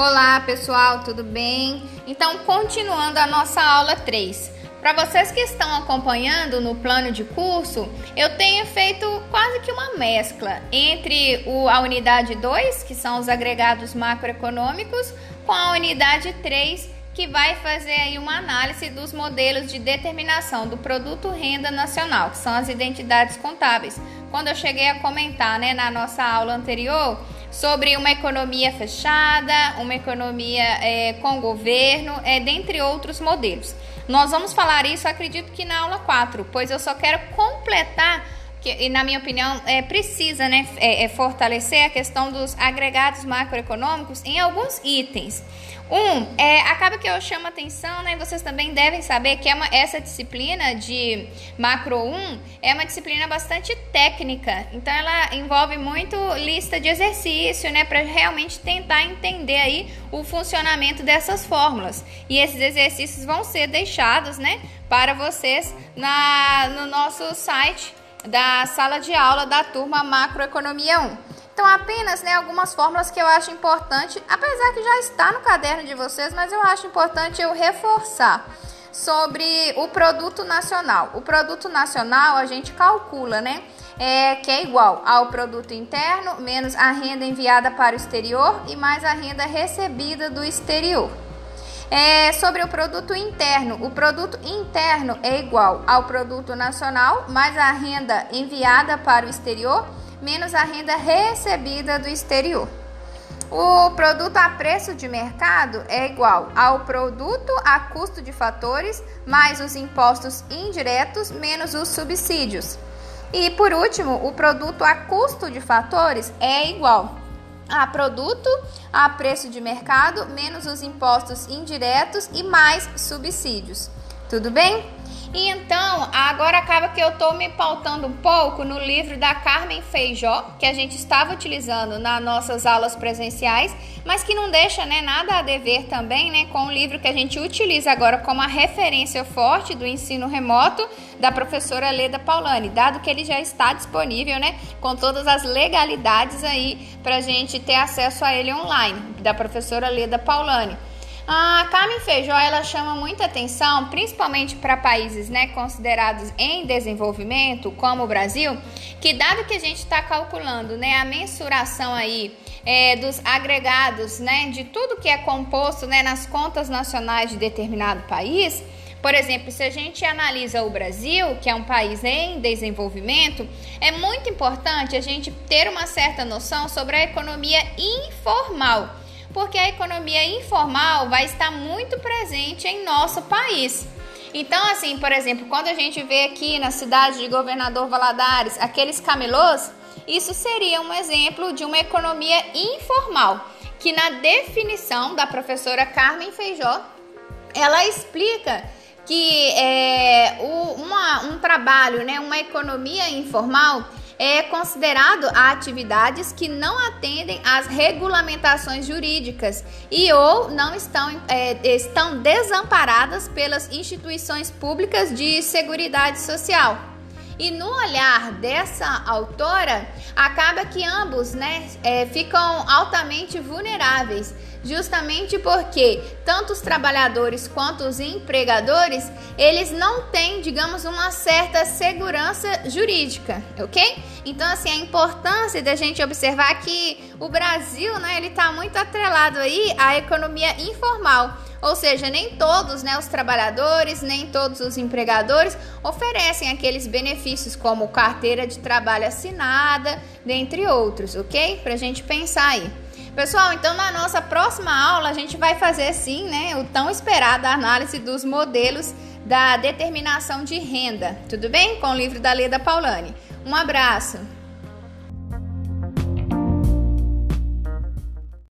Olá pessoal, tudo bem? Então, continuando a nossa aula 3. Para vocês que estão acompanhando no plano de curso, eu tenho feito quase que uma mescla entre o, a unidade 2, que são os agregados macroeconômicos, com a unidade 3, que vai fazer aí uma análise dos modelos de determinação do produto renda nacional, que são as identidades contábeis. Quando eu cheguei a comentar, né, na nossa aula anterior, sobre uma economia fechada, uma economia é, com governo, é, dentre outros modelos. Nós vamos falar isso, acredito que na aula 4, pois eu só quero completar que, e na minha opinião, é, precisa né, é, é, fortalecer a questão dos agregados macroeconômicos em alguns itens. Um, é, acaba que eu chamo atenção, né? Vocês também devem saber que é uma, essa disciplina de macro 1 é uma disciplina bastante técnica. Então ela envolve muito lista de exercício, né? Para realmente tentar entender aí o funcionamento dessas fórmulas. E esses exercícios vão ser deixados, né? Para vocês na, no nosso site da sala de aula da turma Macroeconomia 1. Então, apenas né, algumas fórmulas que eu acho importante, apesar que já está no caderno de vocês, mas eu acho importante eu reforçar sobre o produto nacional. O produto nacional a gente calcula, né? É, que é igual ao produto interno menos a renda enviada para o exterior e mais a renda recebida do exterior. É, sobre o produto interno, o produto interno é igual ao produto nacional mais a renda enviada para o exterior menos a renda recebida do exterior. O produto a preço de mercado é igual ao produto a custo de fatores mais os impostos indiretos menos os subsídios. E por último, o produto a custo de fatores é igual a produto a preço de mercado menos os impostos indiretos e mais subsídios. Tudo bem? E então, agora acaba que eu estou me pautando um pouco no livro da Carmen Feijó, que a gente estava utilizando nas nossas aulas presenciais, mas que não deixa né, nada a dever também né, com o livro que a gente utiliza agora como a referência forte do ensino remoto da professora Leda Paulani, dado que ele já está disponível né, com todas as legalidades aí para a gente ter acesso a ele online, da professora Leda Paulani. A Carmen Feijó ela chama muita atenção, principalmente para países né, considerados em desenvolvimento, como o Brasil, que dado que a gente está calculando né, a mensuração aí é, dos agregados né, de tudo que é composto né, nas contas nacionais de determinado país, por exemplo, se a gente analisa o Brasil, que é um país em desenvolvimento, é muito importante a gente ter uma certa noção sobre a economia informal porque a economia informal vai estar muito presente em nosso país. Então, assim, por exemplo, quando a gente vê aqui na cidade de Governador Valadares aqueles camelôs, isso seria um exemplo de uma economia informal, que na definição da professora Carmen Feijó, ela explica que é, o, uma, um trabalho, né, uma economia informal é considerado a atividades que não atendem às regulamentações jurídicas e ou não estão, é, estão desamparadas pelas instituições públicas de seguridade social. E no olhar dessa autora, acaba que ambos né, é, ficam altamente vulneráveis justamente porque tanto os trabalhadores quanto os empregadores, eles não têm, digamos, uma certa segurança jurídica, ok? Então, assim, a importância da gente observar que o Brasil, né, ele está muito atrelado aí à economia informal, ou seja, nem todos, né, os trabalhadores, nem todos os empregadores oferecem aqueles benefícios como carteira de trabalho assinada, dentre outros, ok? Para a gente pensar aí. Pessoal, então na nossa próxima aula a gente vai fazer sim, né, o tão esperado análise dos modelos da determinação de renda. Tudo bem? Com o livro da Leda Paulani. Um abraço.